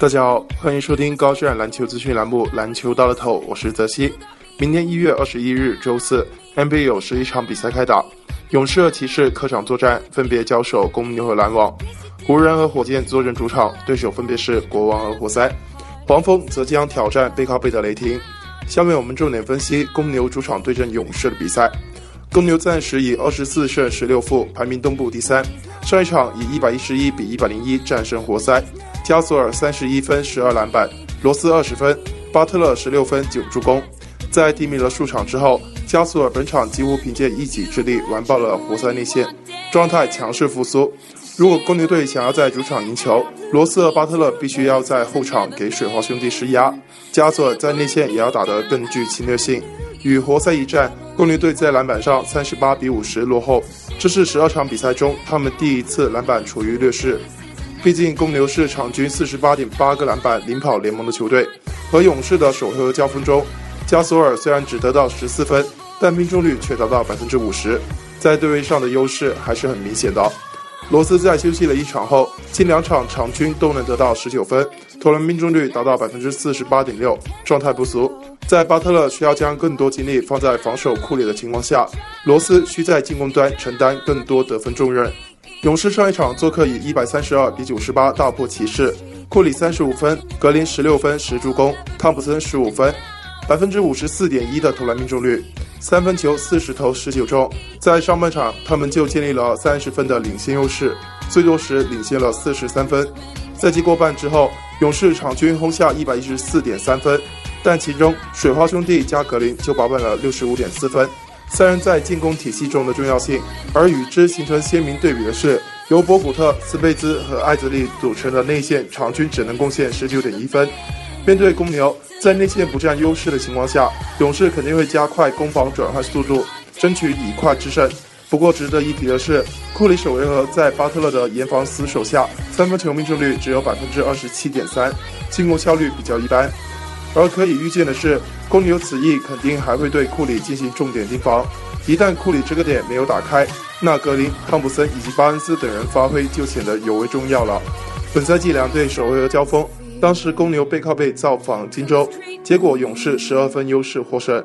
大家好，欢迎收听高质量篮球资讯栏目《篮球到了头》，我是泽西。明天一月二十一日周四，NBA 有十一场比赛开打，勇士和骑士客场作战，分别交手公牛和篮网；湖人和火箭坐镇主场，对手分别是国王和活塞；黄蜂则将挑战背靠背的雷霆。下面我们重点分析公牛主场对阵勇士的比赛。公牛暂时以二十四胜十六负排名东部第三，上一场以一百一十一比一百零一战胜活塞。加索尔三十一分十二篮板，罗斯二十分，巴特勒十六分九助攻。在低迷了数场之后，加索尔本场几乎凭借一己之力完爆了活塞内线，状态强势复苏。如果公牛队想要在主场赢球，罗斯和巴特勒必须要在后场给水花兄弟施压，加索尔在内线也要打得更具侵略性。与活塞一战，公牛队在篮板上三十八比五十落后，这是十二场比赛中他们第一次篮板处于劣势。毕竟公牛是场均四十八点八个篮板领跑联盟的球队，和勇士的首回合交锋中，加索尔虽然只得到十四分，但命中率却达到百分之五十，在对位上的优势还是很明显的。罗斯在休息了一场后，近两场场均都能得到十九分，投篮命中率达到百分之四十八点六，状态不俗。在巴特勒需要将更多精力放在防守库里的情况下，罗斯需在进攻端承担更多得分重任。勇士上一场做客以一百三十二比九十八大破骑士，库里三十五分，格林十六分十助攻，汤普森十五分，百分之五十四点一的投篮命中率，三分球四十投十九中。在上半场，他们就建立了三十分的领先优势，最多时领先了四十三分。赛季过半之后，勇士场均轰下一百一十四点三分，但其中水花兄弟加格林就保本了六十五点四分。三人在进攻体系中的重要性，而与之形成鲜明对比的是，由博古特、斯贝兹和艾泽利组成的内线，场均只能贡献十九点一分。面对公牛，在内线不占优势的情况下，勇士肯定会加快攻防转换速度，争取以快制胜。不过值得一提的是，库里首回合在巴特勒的严防死守下，三分球命中率只有百分之二十七点三，进攻效率比较一般。而可以预见的是，公牛此役肯定还会对库里进行重点盯防。一旦库里这个点没有打开，那格林、汤普森以及巴恩斯等人发挥就显得尤为重要了。本赛季两队首回合交锋，当时公牛背靠背造访金州，结果勇士十二分优势获胜。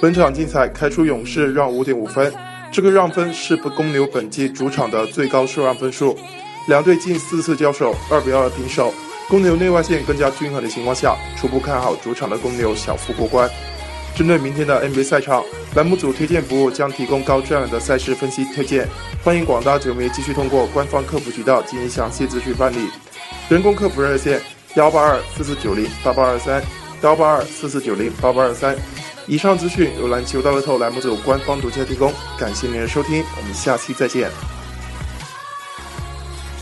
本场竞彩开出勇士让五点五分，这个让分是不公牛本季主场的最高受让分数。两队近四次交手二比二平手。公牛内外线更加均衡的情况下，初步看好主场的公牛小幅过关。针对明天的 NBA 赛场，栏目组推荐服务将提供高质量的赛事分析推荐，欢迎广大球迷继续通过官方客服渠道进行详细咨询办理。人工客服热线：幺八二四四九零八八二三，幺八二四四九零八八二三。以上资讯由篮球大乐透栏目组官方独家提供，感谢您的收听，我们下期再见。